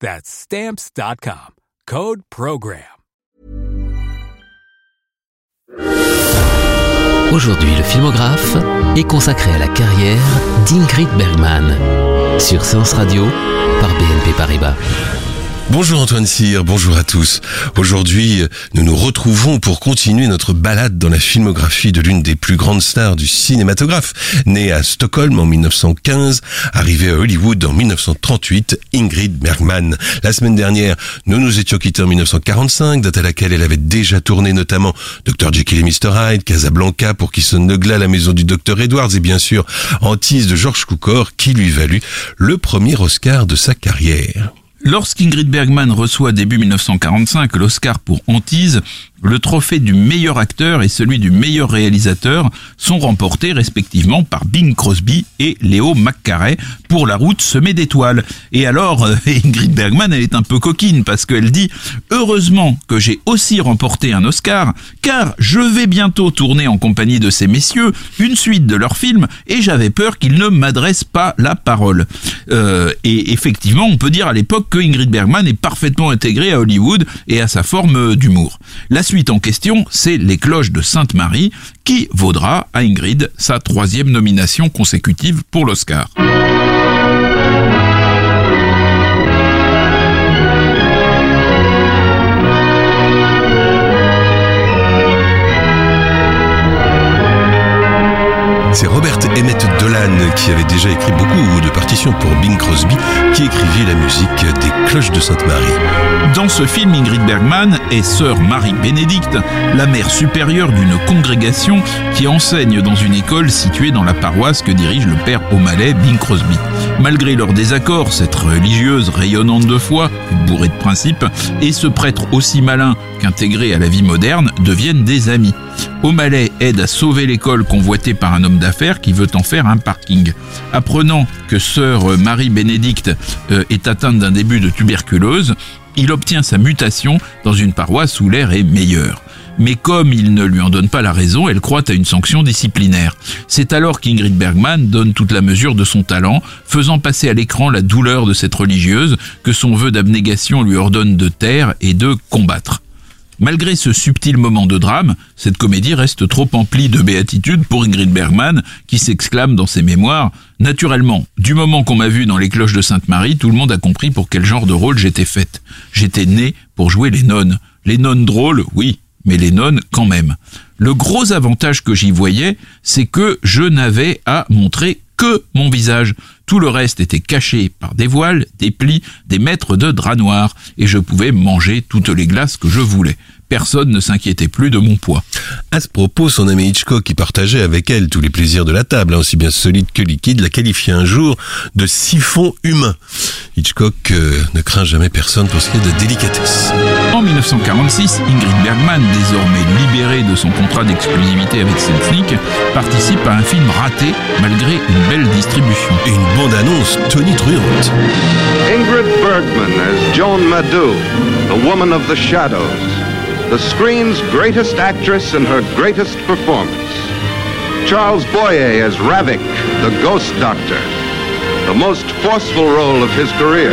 That's Stamps.com. Code Program. Aujourd'hui, le filmographe est consacré à la carrière d'Ingrid Bergman sur Séance Radio par BNP Paribas. Bonjour Antoine Cyr, bonjour à tous. Aujourd'hui, nous nous retrouvons pour continuer notre balade dans la filmographie de l'une des plus grandes stars du cinématographe. Née à Stockholm en 1915, arrivée à Hollywood en 1938, Ingrid Bergman. La semaine dernière, nous nous étions quittés en 1945, date à laquelle elle avait déjà tourné notamment Dr. Jekyll et Mr. Hyde, Casablanca pour qui sonne le glas, la maison du Dr. Edwards et bien sûr Antise de George Cukor qui lui valut le premier Oscar de sa carrière. Lorsqu'Ingrid Bergman reçoit début 1945 l'Oscar pour Antise, le trophée du meilleur acteur et celui du meilleur réalisateur sont remportés respectivement par Bing Crosby et Léo McCarey pour La route semée d'étoiles. Et alors, euh, Ingrid Bergman, elle est un peu coquine parce qu'elle dit « Heureusement que j'ai aussi remporté un Oscar, car je vais bientôt tourner en compagnie de ces messieurs une suite de leurs films et j'avais peur qu'ils ne m'adressent pas la parole. Euh, et effectivement, on peut dire à l'époque que Ingrid Bergman est parfaitement intégrée à Hollywood et à sa forme d'humour. Suite en question, c'est Les Cloches de Sainte-Marie, qui vaudra à Ingrid sa troisième nomination consécutive pour l'Oscar? C'est Robert Emmett Qui avait déjà écrit beaucoup de partitions pour Bing Crosby qui écrivit la musique des Cloches de Sainte-Marie. Dans ce film, Ingrid Bergman est sœur Marie-Bénédicte, la mère supérieure d'une congrégation qui enseigne dans une école située dans la paroisse que dirige le père O'Malley Bing Crosby. Malgré leurs désaccords, cette religieuse rayonnante de foi, bourrée de principes, et ce prêtre aussi malin qu'intégré à la vie moderne deviennent des amis. O'Malley aide à sauver l'école convoitée par un homme d'affaires qui veut en faire un parking. Apprenant que sœur Marie-Bénédicte euh, est atteinte d'un début de tuberculose, il obtient sa mutation dans une paroisse où l'air est meilleur. Mais comme il ne lui en donne pas la raison, elle croit à une sanction disciplinaire. C'est alors qu'Ingrid Bergman donne toute la mesure de son talent, faisant passer à l'écran la douleur de cette religieuse que son vœu d'abnégation lui ordonne de taire et de combattre. Malgré ce subtil moment de drame, cette comédie reste trop emplie de béatitude pour Ingrid Bergman, qui s'exclame dans ses mémoires Naturellement, du moment qu'on m'a vu dans les cloches de Sainte-Marie, tout le monde a compris pour quel genre de rôle j'étais faite. J'étais née pour jouer les nonnes. Les nonnes drôles, oui, mais les nonnes quand même. Le gros avantage que j'y voyais, c'est que je n'avais à montrer que mon visage. Tout le reste était caché par des voiles, des plis, des mètres de drap noir, et je pouvais manger toutes les glaces que je voulais personne ne s'inquiétait plus de mon poids. À ce propos, son ami Hitchcock, qui partageait avec elle tous les plaisirs de la table, hein, aussi bien solide que liquide, l'a qualifié un jour de siphon humain. Hitchcock euh, ne craint jamais personne pour ce qui est de délicatesse. En 1946, Ingrid Bergman, désormais libérée de son contrat d'exclusivité avec Selznick, participe à un film raté malgré une belle distribution. Et une bande-annonce tonitruante. Ingrid Bergman as Joan Madou, the woman of the shadows. The screen's greatest actress in her greatest performance. Charles Boyer as Ravik, the ghost doctor, the most forceful role of his career.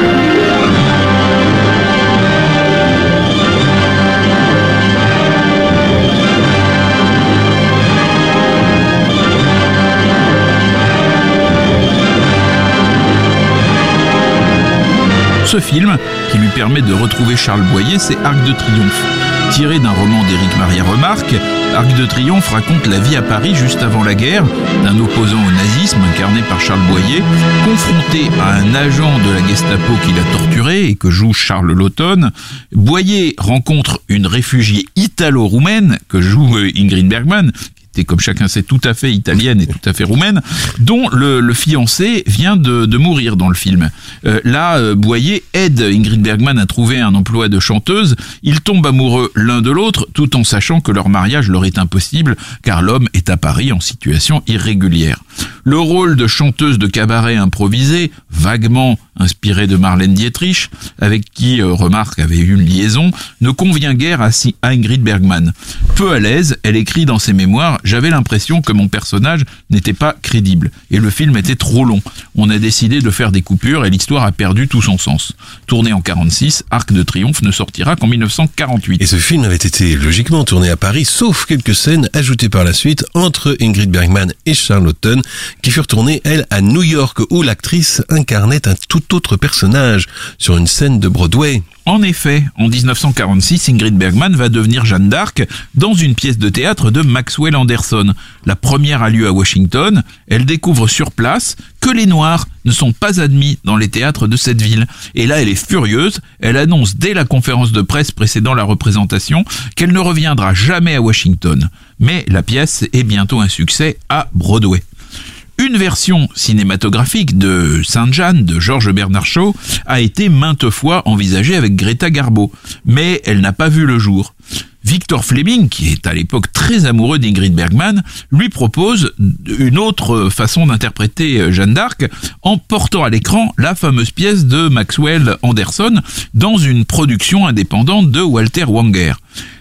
Ce film, qui lui permet de retrouver Charles Boyer, c'est Arc de Triomphe tiré d'un roman d'Éric Maria Remarque. Arc de Triomphe raconte la vie à Paris juste avant la guerre d'un opposant au nazisme incarné par Charles Boyer, confronté à un agent de la Gestapo qui l'a torturé et que joue Charles Laughton. Boyer rencontre une réfugiée italo-roumaine que joue euh, Ingrid Bergman, comme chacun sait, tout à fait italienne et tout à fait roumaine, dont le, fiancé vient de, mourir dans le film. Euh, là, euh, Boyer aide Ingrid Bergman à trouver un emploi de chanteuse. Ils tombent amoureux l'un de l'autre, tout en sachant que leur mariage leur est impossible, car l'homme est à Paris en situation irrégulière. Le rôle de chanteuse de cabaret improvisée, vaguement inspiré de Marlène Dietrich, avec qui euh, Remarque avait eu une liaison, ne convient guère à, Ingrid Bergman. Peu à l'aise, elle écrit dans ses mémoires J'avais l'impression que mon personnage n'était pas crédible, et le film était trop long. On a décidé de faire des coupures et l'histoire a perdu tout son sens. Tourné en 46, Arc de Triomphe ne sortira qu'en 1948. Et ce film avait été logiquement tourné à Paris, sauf quelques scènes ajoutées par la suite entre Ingrid Bergman et Charlotten, qui furent tournées, elles, à New York, où l'actrice incarnait un tout autre personnage sur une scène de Broadway. En effet, en 1946, Ingrid Bergman va devenir Jeanne d'Arc dans une pièce de théâtre de Maxwell Anderson. La première a lieu à Washington. Elle découvre sur place que les Noirs ne sont pas admis dans les théâtres de cette ville. Et là, elle est furieuse. Elle annonce dès la conférence de presse précédant la représentation qu'elle ne reviendra jamais à Washington. Mais la pièce est bientôt un succès à Broadway. Une version cinématographique de Sainte-Jeanne de Georges Bernard Shaw a été maintes fois envisagée avec Greta Garbo, mais elle n'a pas vu le jour. Victor Fleming, qui est à l'époque très amoureux d'Ingrid Bergman, lui propose une autre façon d'interpréter Jeanne d'Arc en portant à l'écran la fameuse pièce de Maxwell Anderson dans une production indépendante de Walter Wanger.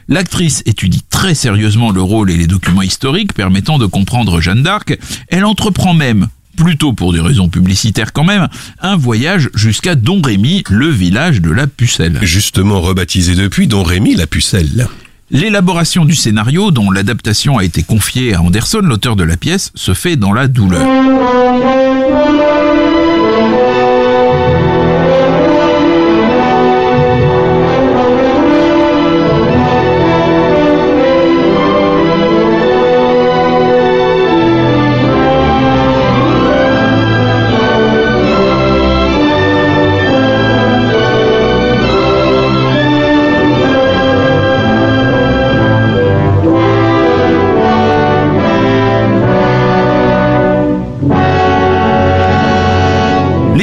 L'actrice étudie très sérieusement le rôle et les documents historiques permettant de comprendre Jeanne d'Arc. Elle entreprend même plutôt pour des raisons publicitaires quand même, un voyage jusqu'à Don Rémy, le village de la Pucelle. Justement rebaptisé depuis Don Rémy la Pucelle. L'élaboration du scénario, dont l'adaptation a été confiée à Anderson, l'auteur de la pièce, se fait dans la douleur.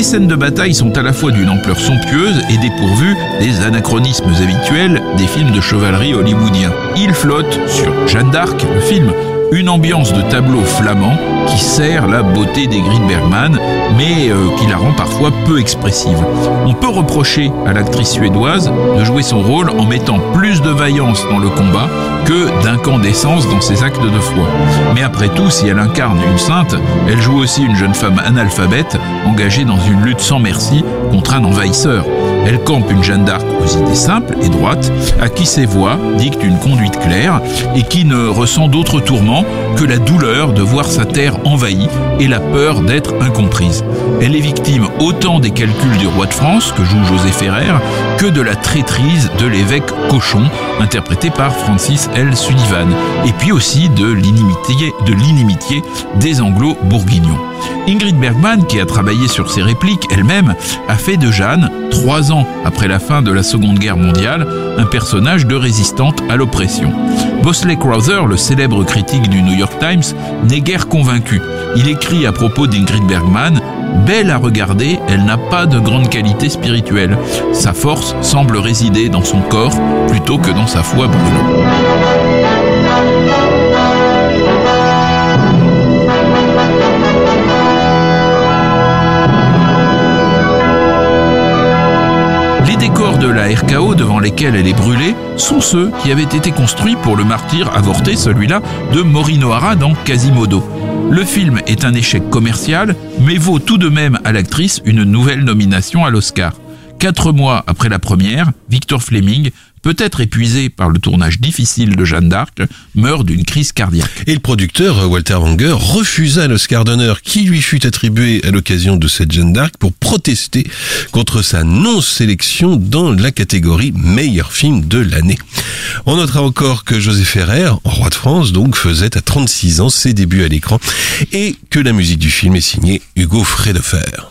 Scènes de bataille sont à la fois d'une ampleur somptueuse et dépourvues des anachronismes habituels des films de chevalerie hollywoodiens. Il flotte sur Jeanne d'Arc, le film, une ambiance de tableau flamand qui sert la beauté d'Egrid Bergman, mais euh, qui la rend parfois peu expressive. On peut reprocher à l'actrice suédoise de jouer son rôle en mettant plus de vaillance dans le combat que d'incandescence dans ses actes de foi. Mais après tout, si elle incarne une sainte, elle joue aussi une jeune femme analphabète engagée dans une lutte sans merci contre un envahisseur. Elle campe une Jeanne d'Arc aux idées simples et droites, à qui ses voix dictent une conduite claire et qui ne ressent d'autre tourment que la douleur de voir sa terre envahie et la peur d'être incomprise. Elle est victime autant des calculs du roi de France, que joue José Ferrer, que de la traîtrise de l'évêque Cochon, interprété par Francis L. Sullivan, et puis aussi de l'inimitié, de des anglo-bourguignons. Ingrid Bergman, qui a travaillé sur ses répliques elle-même, a fait de Jeanne, trois ans après la fin de la Seconde Guerre mondiale, un personnage de résistante à l'oppression. Bosley Crowther, le célèbre critique du New York Times, n'est guère convaincu. Il écrit à propos d'Ingrid Bergman Belle à regarder, elle n'a pas de grande qualité spirituelle. Sa force semble résider dans son corps plutôt que dans sa foi brûlante. De la RKO devant lesquels elle est brûlée sont ceux qui avaient été construits pour le martyr avorté, celui-là, de Morinohara dans Quasimodo. Le film est un échec commercial, mais vaut tout de même à l'actrice une nouvelle nomination à l'Oscar. Quatre mois après la première, Victor Fleming peut-être épuisé par le tournage difficile de Jeanne d'Arc, meurt d'une crise cardiaque. Et le producteur, Walter Wanger, refusa l'Oscar d'honneur qui lui fut attribué à l'occasion de cette Jeanne d'Arc pour protester contre sa non-sélection dans la catégorie meilleur film de l'année. On notera encore que José Ferrer, roi de France, donc, faisait à 36 ans ses débuts à l'écran et que la musique du film est signée Hugo Fredefer.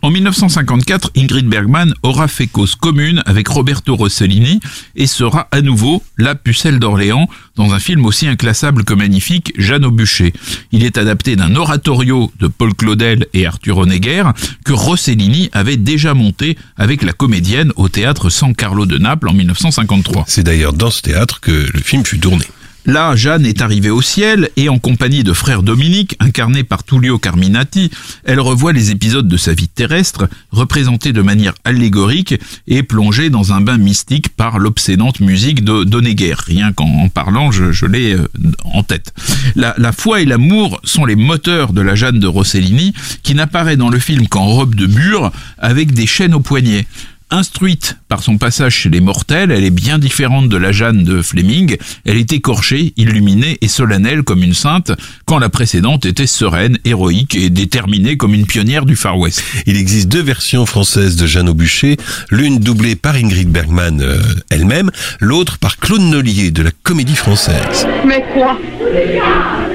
En 1954, Ingrid Bergman aura fait cause commune avec Roberto Rossellini et sera à nouveau la pucelle d'Orléans dans un film aussi inclassable que magnifique, Jeanne au bûcher. Il est adapté d'un oratorio de Paul Claudel et Arthur Honegger que Rossellini avait déjà monté avec la comédienne au théâtre San Carlo de Naples en 1953. C'est d'ailleurs dans ce théâtre que le film fut tourné. Là, Jeanne est arrivée au ciel et en compagnie de frère Dominique, incarné par Tullio Carminati, elle revoit les épisodes de sa vie terrestre, représentés de manière allégorique et plongée dans un bain mystique par l'obsédante musique de Donegger. Rien qu'en parlant, je, l'ai euh, en tête. La, la foi et l'amour sont les moteurs de la Jeanne de Rossellini, qui n'apparaît dans le film qu'en robe de bure avec des chaînes aux poignets. Instruite par son passage chez les mortels, elle est bien différente de la Jeanne de Fleming. Elle est écorchée, illuminée et solennelle comme une sainte, quand la précédente était sereine, héroïque et déterminée comme une pionnière du Far West. Il existe deux versions françaises de Jeanne au bûcher, l'une doublée par Ingrid Bergman euh, elle-même, l'autre par Claude Nollier de la Comédie Française. Mais quoi?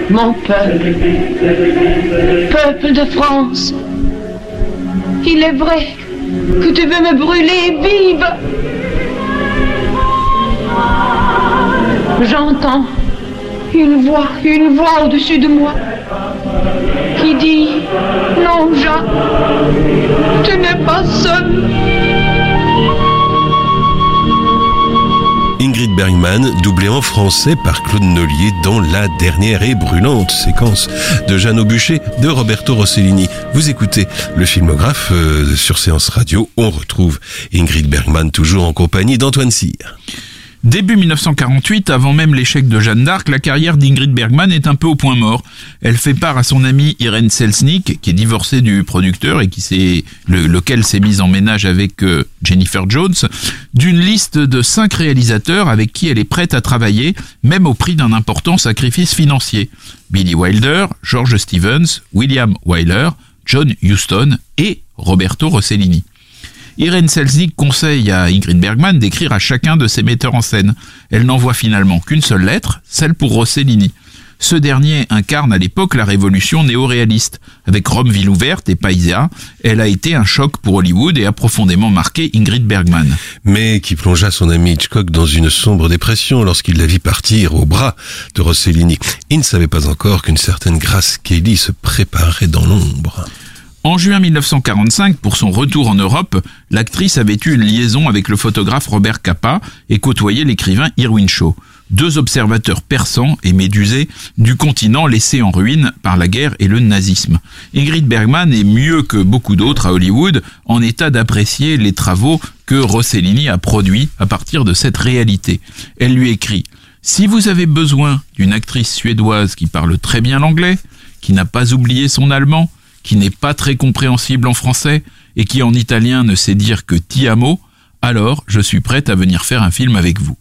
Mon peuple, peuple de France, il est vrai que tu veux me brûler vive. J'entends une voix, une voix au-dessus de moi qui dit Non, Jean, tu n'es pas seul. Ingrid Bergman, doublée en français par Claude Nollier dans la dernière et brûlante séquence de Jeanne au bûcher de Roberto Rossellini. Vous écoutez le filmographe euh, sur Séance Radio. On retrouve Ingrid Bergman toujours en compagnie d'Antoine Cyr. Début 1948, avant même l'échec de Jeanne d'Arc, la carrière d'Ingrid Bergman est un peu au point mort. Elle fait part à son amie Irene Selznick, qui est divorcée du producteur et qui s'est, lequel s'est mise en ménage avec euh, Jennifer Jones, d'une liste de cinq réalisateurs avec qui elle est prête à travailler, même au prix d'un important sacrifice financier. Billy Wilder, George Stevens, William Wyler, John Huston et Roberto Rossellini. Irene Selznick conseille à Ingrid Bergman d'écrire à chacun de ses metteurs en scène. Elle n'envoie finalement qu'une seule lettre, celle pour Rossellini. Ce dernier incarne à l'époque la révolution néo-réaliste. Avec Rome ville ouverte et Paisa, elle a été un choc pour Hollywood et a profondément marqué Ingrid Bergman. Mais qui plongea son ami Hitchcock dans une sombre dépression lorsqu'il la vit partir au bras de Rossellini. Il ne savait pas encore qu'une certaine Grace Kelly se préparait dans l'ombre. En juin 1945, pour son retour en Europe, l'actrice avait eu une liaison avec le photographe Robert Capa et côtoyé l'écrivain Irwin Shaw, deux observateurs persans et médusés du continent laissé en ruine par la guerre et le nazisme. Ingrid Bergman est mieux que beaucoup d'autres à Hollywood en état d'apprécier les travaux que Rossellini a produits à partir de cette réalité. Elle lui écrit Si vous avez besoin d'une actrice suédoise qui parle très bien l'anglais, qui n'a pas oublié son allemand, qui n'est pas très compréhensible en français et qui en italien ne sait dire que ti amo, alors je suis prête à venir faire un film avec vous.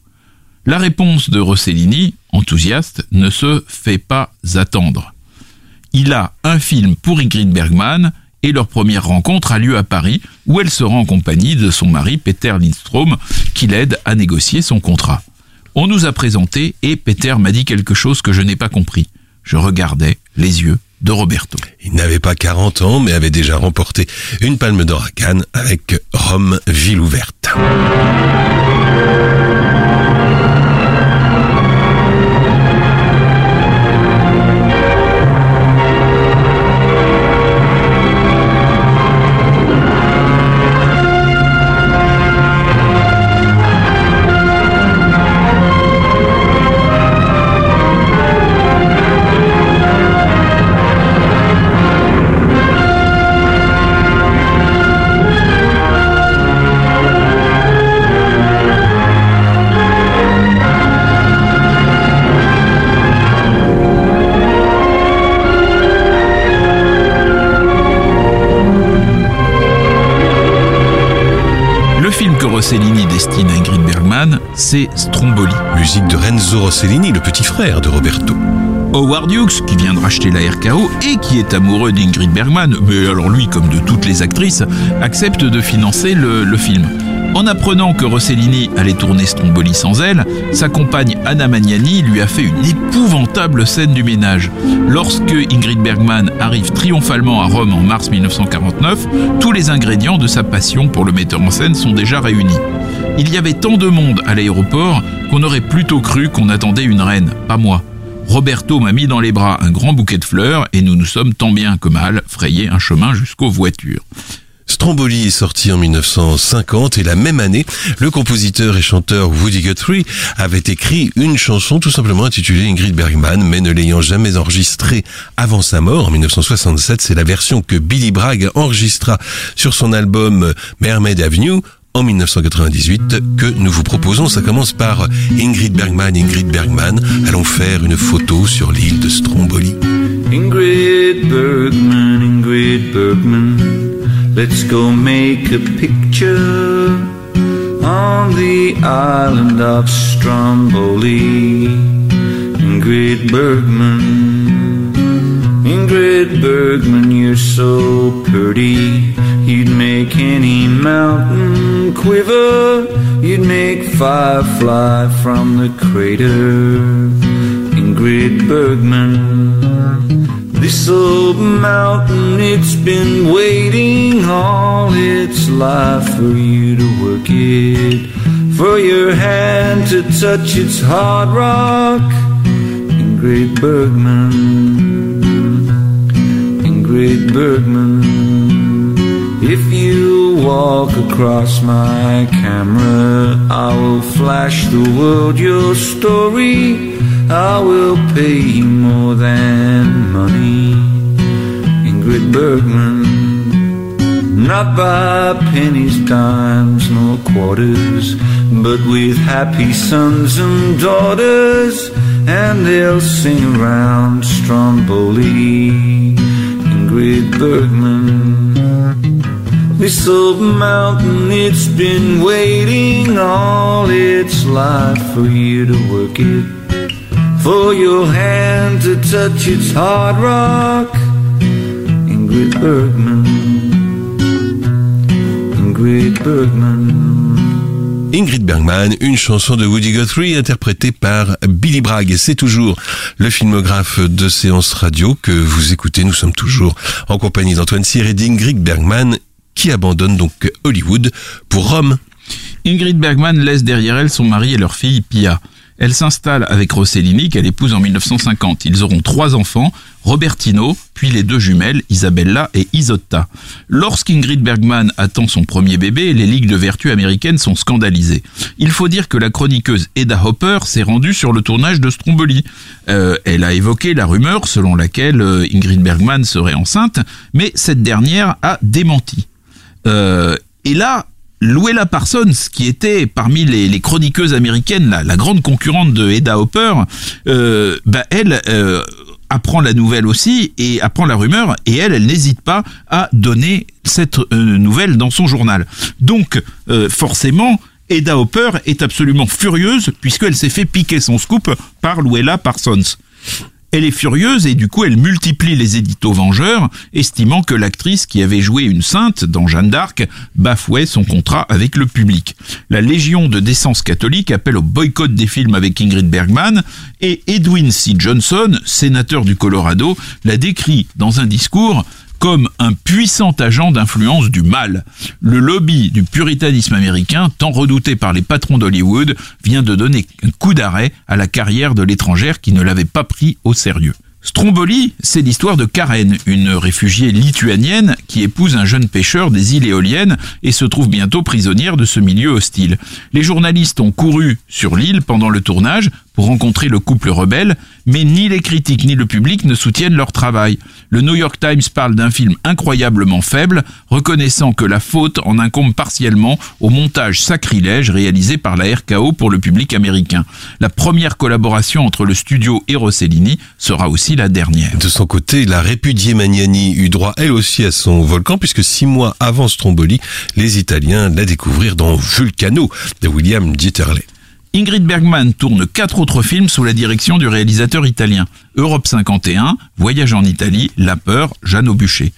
La réponse de Rossellini, enthousiaste, ne se fait pas attendre. Il a un film pour Ingrid Bergman et leur première rencontre a lieu à Paris où elle sera en compagnie de son mari Peter Lindstrom qui l'aide à négocier son contrat. On nous a présenté et Peter m'a dit quelque chose que je n'ai pas compris. Je regardais les yeux de Roberto. Il n'avait pas 40 ans, mais avait déjà remporté une palme d'or à Cannes avec Rome, ville ouverte. Rossellini destine à Ingrid Bergman, c'est Stromboli. Musique de Renzo Rossellini, le petit frère de Roberto. Howard Hughes, qui vient de racheter la RKO et qui est amoureux d'Ingrid Bergman, mais alors lui, comme de toutes les actrices, accepte de financer le, le film. En apprenant que Rossellini allait tourner Stromboli sans elle, sa compagne Anna Magnani lui a fait une épouvantable scène du ménage. Lorsque Ingrid Bergman arrive triomphalement à Rome en mars 1949, tous les ingrédients de sa passion pour le metteur en scène sont déjà réunis. Il y avait tant de monde à l'aéroport qu'on aurait plutôt cru qu'on attendait une reine, pas moi. Roberto m'a mis dans les bras un grand bouquet de fleurs et nous nous sommes tant bien que mal frayé un chemin jusqu'aux voitures. Stromboli est sorti en 1950 et la même année, le compositeur et chanteur Woody Guthrie avait écrit une chanson tout simplement intitulée Ingrid Bergman, mais ne l'ayant jamais enregistrée avant sa mort en 1967. C'est la version que Billy Bragg enregistra sur son album Mermaid Avenue en 1998 que nous vous proposons. Ça commence par Ingrid Bergman, Ingrid Bergman. Allons faire une photo sur l'île de Stromboli. Ingrid Bergman, Ingrid Bergman, let's go make a picture on the island of Stromboli. Ingrid Bergman, Ingrid Bergman, you're so pretty. You'd make any mountain quiver. You'd make firefly from the crater. Ingrid Bergman. This old mountain, it's been waiting all its life for you to work it. For your hand to touch its hard rock. Ingrid Bergman. Ingrid Bergman. If you walk across my camera, I will flash the world your story. I will pay more than money. Ingrid Bergman. Not by pennies, dimes, nor quarters, but with happy sons and daughters, and they'll sing around Stromboli. Ingrid Bergman. This old mountain, it's been waiting all its life for you to work it. For your hand to touch its hard rock. Ingrid Bergman. Ingrid Bergman. Ingrid Bergman, une chanson de Woody Guthrie interprétée par Billy Bragg. C'est toujours le filmographe de séance radio que vous écoutez. Nous sommes toujours en compagnie d'Antoine Cyr et d'Ingrid Bergman qui abandonne donc Hollywood pour Rome. Ingrid Bergman laisse derrière elle son mari et leur fille Pia. Elle s'installe avec Rossellini qu'elle épouse en 1950. Ils auront trois enfants, Robertino, puis les deux jumelles, Isabella et Isotta. Lorsqu'Ingrid Bergman attend son premier bébé, les ligues de vertu américaines sont scandalisées. Il faut dire que la chroniqueuse Eda Hopper s'est rendue sur le tournage de Stromboli. Euh, elle a évoqué la rumeur selon laquelle euh, Ingrid Bergman serait enceinte, mais cette dernière a démenti. Euh, et là, Luella Parsons, qui était parmi les, chroniqueuses américaines, la, grande concurrente de Eda Hopper, euh, bah elle euh, apprend la nouvelle aussi et apprend la rumeur et elle, elle n'hésite pas à donner cette euh, nouvelle dans son journal. Donc, forcément, Eda Hopper est absolument furieuse puisqu'elle s'est fait piquer son scoop par Luella Parsons. Elle est furieuse et du coup elle multiplie les éditos vengeurs, estimant que l'actrice qui avait joué une sainte dans Jeanne d'Arc bafouait son contrat avec le public. La Légion de décence catholique appelle au boycott des films avec Ingrid Bergman et Edwin C. Johnson, sénateur du Colorado, l'a décrit dans un discours comme un puissant agent d'influence du mal. Le lobby du puritanisme américain, tant redouté par les patrons d'Hollywood, vient de donner un coup d'arrêt à la carrière de l'étrangère qui ne l'avait pas pris au sérieux. Stromboli, c'est l'histoire de Karen, une réfugiée lituanienne qui épouse un jeune pêcheur des îles éoliennes et se trouve bientôt prisonnière de ce milieu hostile. Les journalistes ont couru sur l'île pendant le tournage pour rencontrer le couple rebelle, mais ni les critiques ni le public ne soutiennent leur travail. Le New York Times parle d'un film incroyablement faible, reconnaissant que la faute en incombe partiellement au montage sacrilège réalisé par la RKO pour le public américain. La première collaboration entre le studio et Rossellini sera aussi la dernière. De son côté, la répudiée Magnani eut droit elle aussi à son volcan puisque six mois avant Stromboli, les Italiens la découvrirent dans Vulcano de William Dieterle. Ingrid Bergman tourne quatre autres films sous la direction du réalisateur italien. Europe 51, Voyage en Italie, La Peur, Jeanne Aubuchet.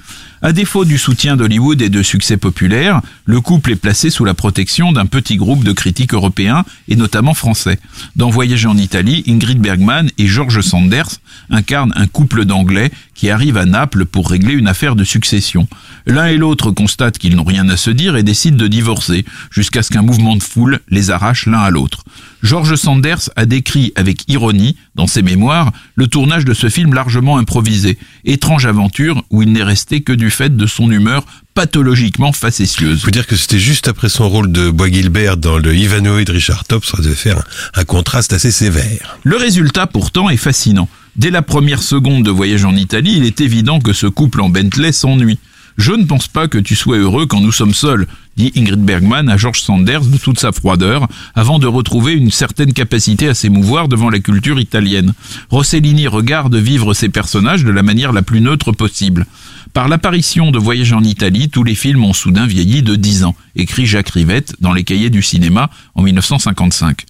À défaut du soutien d'Hollywood et de succès populaire, le couple est placé sous la protection d'un petit groupe de critiques européens et notamment français. Dans Voyage en Italie, Ingrid Bergman et George Sanders incarnent un couple d'Anglais qui arrivent à Naples pour régler une affaire de succession. L'un et l'autre constatent qu'ils n'ont rien à se dire et décident de divorcer, jusqu'à ce qu'un mouvement de foule les arrache l'un à l'autre. George Sanders a décrit avec ironie, dans ses mémoires, le tournage de ce film largement improvisé, étrange aventure où il n'est resté que du fait de son humeur pathologiquement facétieuse. Faut dire que c'était juste après son rôle de Bois Gilbert dans le Ivanoïde Richard Top, ça devait faire un, un contraste assez sévère. Le résultat pourtant est fascinant. Dès la première seconde de voyage en Italie, il est évident que ce couple en Bentley s'ennuie. Je ne pense pas que tu sois heureux quand nous sommes seuls, dit Ingrid Bergman à George Sanders de toute sa froideur, avant de retrouver une certaine capacité à s'émouvoir devant la culture italienne. Rossellini regarde vivre ses personnages de la manière la plus neutre possible. Par l'apparition de Voyage en Italie, tous les films ont soudain vieilli de 10 ans, écrit Jacques Rivette dans les cahiers du cinéma en 1955.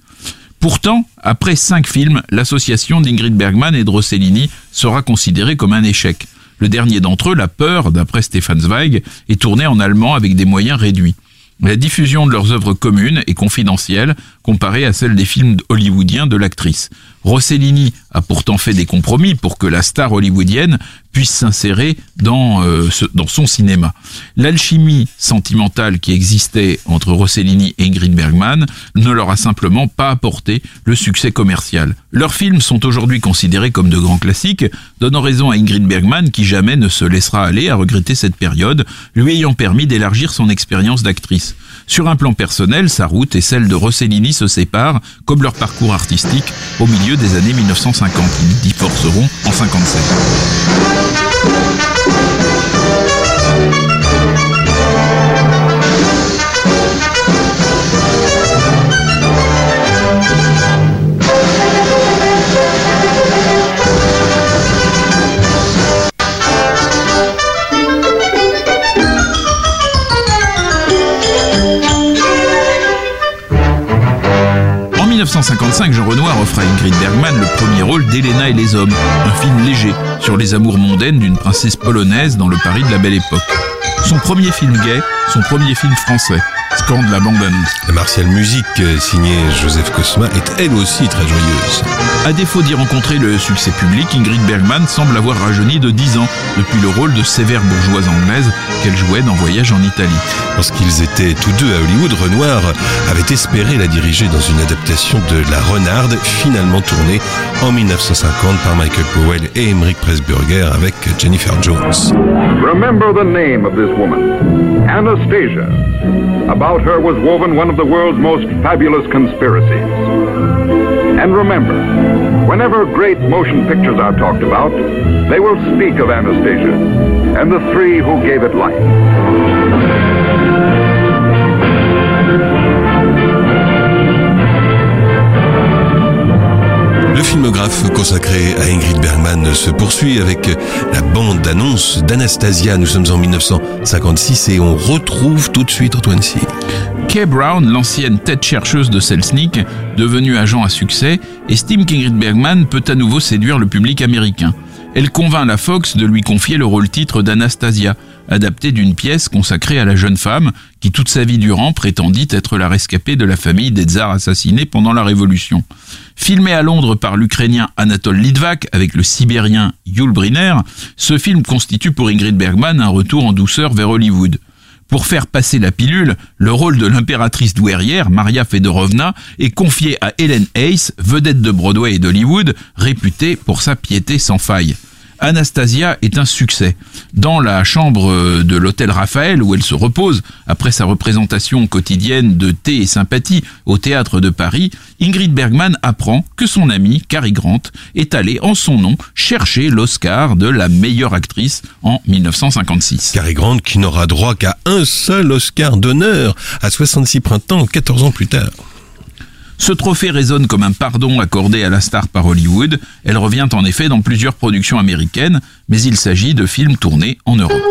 Pourtant, après cinq films, l'association d'Ingrid Bergman et de Rossellini sera considérée comme un échec. Le dernier d'entre eux, La Peur, d'après Stefan Zweig, est tourné en allemand avec des moyens réduits. La diffusion de leurs œuvres communes est confidentielle comparée à celle des films hollywoodiens de l'actrice. Rossellini a pourtant fait des compromis pour que la star hollywoodienne puisse s'insérer dans, euh, dans son cinéma. L'alchimie sentimentale qui existait entre Rossellini et Ingrid Bergman ne leur a simplement pas apporté le succès commercial. Leurs films sont aujourd'hui considérés comme de grands classiques, donnant raison à Ingrid Bergman qui jamais ne se laissera aller à regretter cette période, lui ayant permis d'élargir son expérience d'actrice. Sur un plan personnel, sa route et celle de Rossellini se séparent, comme leur parcours artistique, au milieu des années 1950. Ils divorceront en 57. 1955, Jean Renoir offre à Ingrid Bergman le premier rôle d'Helena et les hommes, un film léger sur les amours mondaines d'une princesse polonaise dans le Paris de la belle époque. Son premier film gay, son premier film français, scande la bande-annonce. La martiale musique euh, signée Joseph Cosma est elle aussi très joyeuse. À défaut d'y rencontrer le succès public, Ingrid Bergman semble avoir rajeuni de 10 ans depuis le rôle de sévère bourgeoise anglaise qu'elle jouait dans Voyage en Italie. Lorsqu'ils étaient tous deux à Hollywood, Renoir avait espéré la diriger dans une adaptation de La Renarde, finalement tournée en 1950 par Michael Powell et Emmerich Pressburger avec Jennifer Jones. Remember the name of this woman, Anastasia. About her was woven one of the world's most fabulous conspiracies. And remember, whenever great motion pictures are talked about, they will speak of Anastasia and the three who gave it life. Filmographe consacré à Ingrid Bergman se poursuit avec la bande-annonce d'Anastasia. Nous sommes en 1956 et on retrouve tout de suite Antoine Cyr. Kay Brown, l'ancienne tête chercheuse de Selznick, devenue agent à succès, estime qu'Ingrid Bergman peut à nouveau séduire le public américain. Elle convainc la Fox de lui confier le rôle-titre d'Anastasia, adapté d'une pièce consacrée à la jeune femme qui toute sa vie durant prétendit être la rescapée de la famille des tsars assassinés pendant la Révolution. Filmé à Londres par l'Ukrainien Anatole Litvak avec le Sibérien Yul Brynner, ce film constitue pour Ingrid Bergman un retour en douceur vers Hollywood. Pour faire passer la pilule, le rôle de l'impératrice douairière, Maria Fedorovna, est confié à Helen Hayes, vedette de Broadway et d'Hollywood, réputée pour sa piété sans faille. Anastasia est un succès. Dans la chambre de l'hôtel Raphaël où elle se repose après sa représentation quotidienne de thé et sympathie au théâtre de Paris, Ingrid Bergman apprend que son amie Cary Grant est allée en son nom chercher l'Oscar de la meilleure actrice en 1956. Cary Grant qui n'aura droit qu'à un seul Oscar d'honneur à 66 printemps, 14 ans plus tard. Ce trophée résonne comme un pardon accordé à la star par Hollywood. Elle revient en effet dans plusieurs productions américaines, mais il s'agit de films tournés en Europe.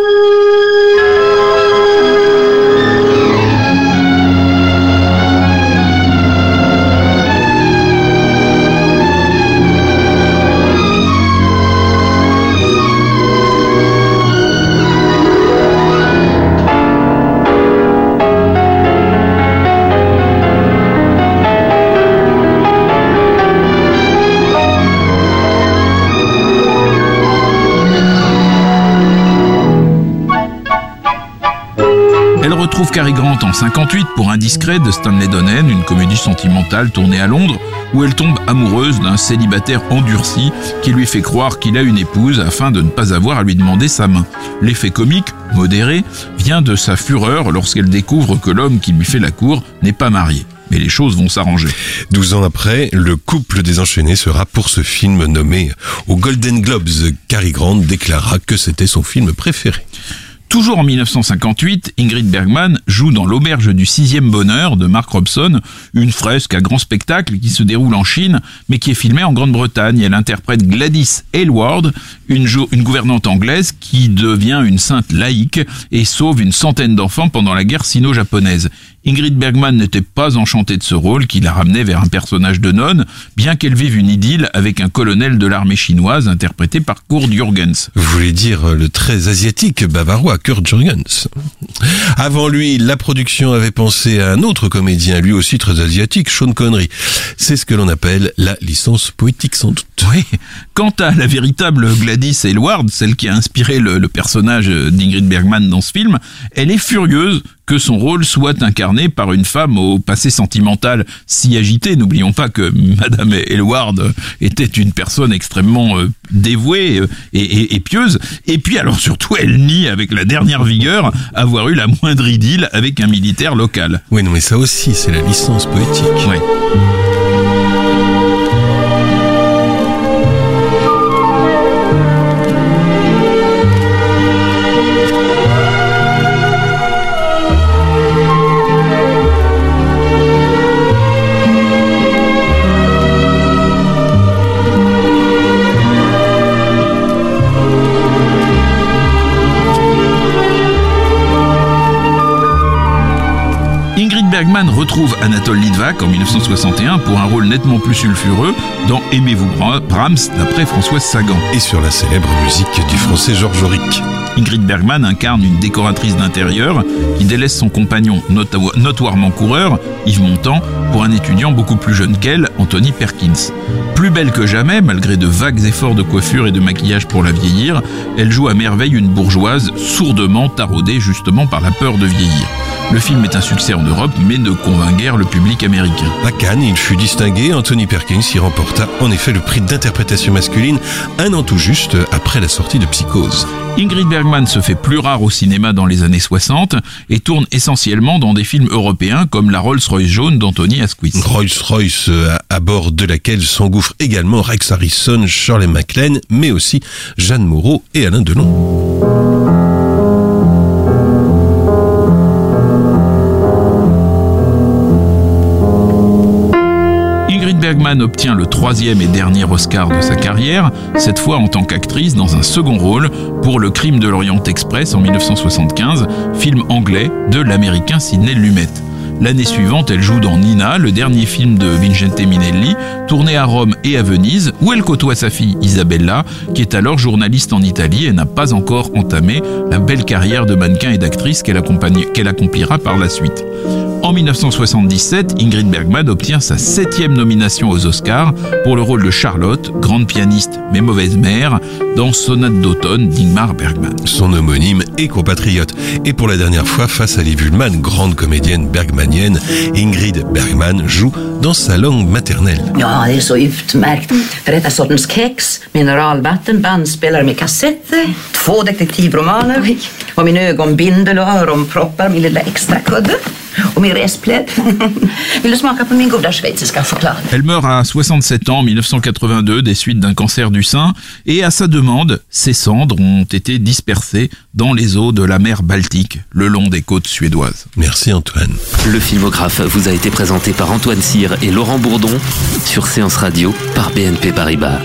Retrouve Cary Grant en 58 pour Indiscret de Stanley Donen, une comédie sentimentale tournée à Londres, où elle tombe amoureuse d'un célibataire endurci qui lui fait croire qu'il a une épouse afin de ne pas avoir à lui demander sa main. L'effet comique, modéré, vient de sa fureur lorsqu'elle découvre que l'homme qui lui fait la cour n'est pas marié. Mais les choses vont s'arranger. 12 ans après, le couple désenchaîné sera pour ce film nommé aux Golden Globes. Cary Grant déclara que c'était son film préféré. Toujours en 1958, Ingrid Bergman joue dans l'auberge du sixième bonheur de Mark Robson, une fresque à grand spectacle qui se déroule en Chine, mais qui est filmée en Grande-Bretagne. Elle interprète Gladys Aylward, une, une gouvernante anglaise qui devient une sainte laïque et sauve une centaine d'enfants pendant la guerre sino-japonaise. Ingrid Bergman n'était pas enchantée de ce rôle qui la ramenait vers un personnage de nonne, bien qu'elle vive une idylle avec un colonel de l'armée chinoise interprété par Kurt Jürgens. Vous voulez dire le très asiatique bavarois Kurt Jürgens. Avant lui, la production avait pensé à un autre comédien, lui aussi très asiatique, Sean Connery. C'est ce que l'on appelle la licence poétique sans doute. Oui. Quant à la véritable Gladys Aylward, celle qui a inspiré le, le personnage d'Ingrid Bergman dans ce film, elle est furieuse que son rôle soit incarné par une femme au passé sentimental si agité. N'oublions pas que Madame Aylward était une personne extrêmement euh, dévouée euh, et, et, et, pieuse. Et puis alors surtout, elle nie avec la dernière vigueur avoir eu la moindre idylle avec un militaire local. Oui, non, mais ça aussi, c'est la licence poétique. Bergman retrouve Anatole Litvak en 1961 pour un rôle nettement plus sulfureux dans Aimez-vous Brahms d'après Françoise Sagan. Et sur la célèbre musique du français Georges Auric. Ingrid Bergman incarne une décoratrice d'intérieur qui délaisse son compagnon notoirement coureur, Yves Montand, pour un étudiant beaucoup plus jeune qu'elle, Anthony Perkins. Plus belle que jamais, malgré de vagues efforts de coiffure et de maquillage pour la vieillir, elle joue à merveille une bourgeoise sourdement taraudée justement par la peur de vieillir. Le film est un succès en Europe, mais ne convainc guère le public américain. À Cannes, il fut distingué. Anthony Perkins y remporta en effet le prix d'interprétation masculine un an tout juste après la sortie de Psychose. Ingrid Bergman se fait plus rare au cinéma dans les années 60 et tourne essentiellement dans des films européens comme la Rolls-Royce jaune d'Anthony Asquith. Rolls-Royce à bord de laquelle s'engouffrent également Rex Harrison, Shirley MacLaine, mais aussi Jeanne Moreau et Alain Delon. Bergman obtient le troisième et dernier Oscar de sa carrière, cette fois en tant qu'actrice dans un second rôle pour Le Crime de l'Orient Express en 1975, film anglais de l'américain Sidney Lumet. L'année suivante, elle joue dans Nina, le dernier film de Vincente Minelli, tourné à Rome et à Venise, où elle côtoie sa fille Isabella, qui est alors journaliste en Italie et n'a pas encore entamé la belle carrière de mannequin et d'actrice qu'elle qu'elle accomplira par la suite. En 1977, Ingrid Bergman obtient sa septième nomination aux Oscars pour le rôle de Charlotte, grande pianiste mais mauvaise mère, dans Sonate d'automne d'Ingmar Bergman. Son homonyme et compatriote. Et pour la dernière fois face à Liv Ullmann, grande comédienne bergmanienne Ingrid Bergman joue dans sa langue maternelle. Ja, det är så utmärkt. För detta sortens kex, mineralvatten, bandspelare med kassetter, två detektivromaner och min ögonbindel och öronproppar, min lilla extrakudde och min resplädd. Vill du smaka på min goda schweiziska choklad? Elle meurt à 67 ans en 1982 des suites d'un cancer du sein et à sa demande, ses cendres ont été dispersées dans les eaux de la mer Baltique le long des côtes suédoises. Merci Antoine. Le filmographe vous a été présenté par Antoine Cyr et Laurent Bourdon sur Séance Radio par BNP Paribas.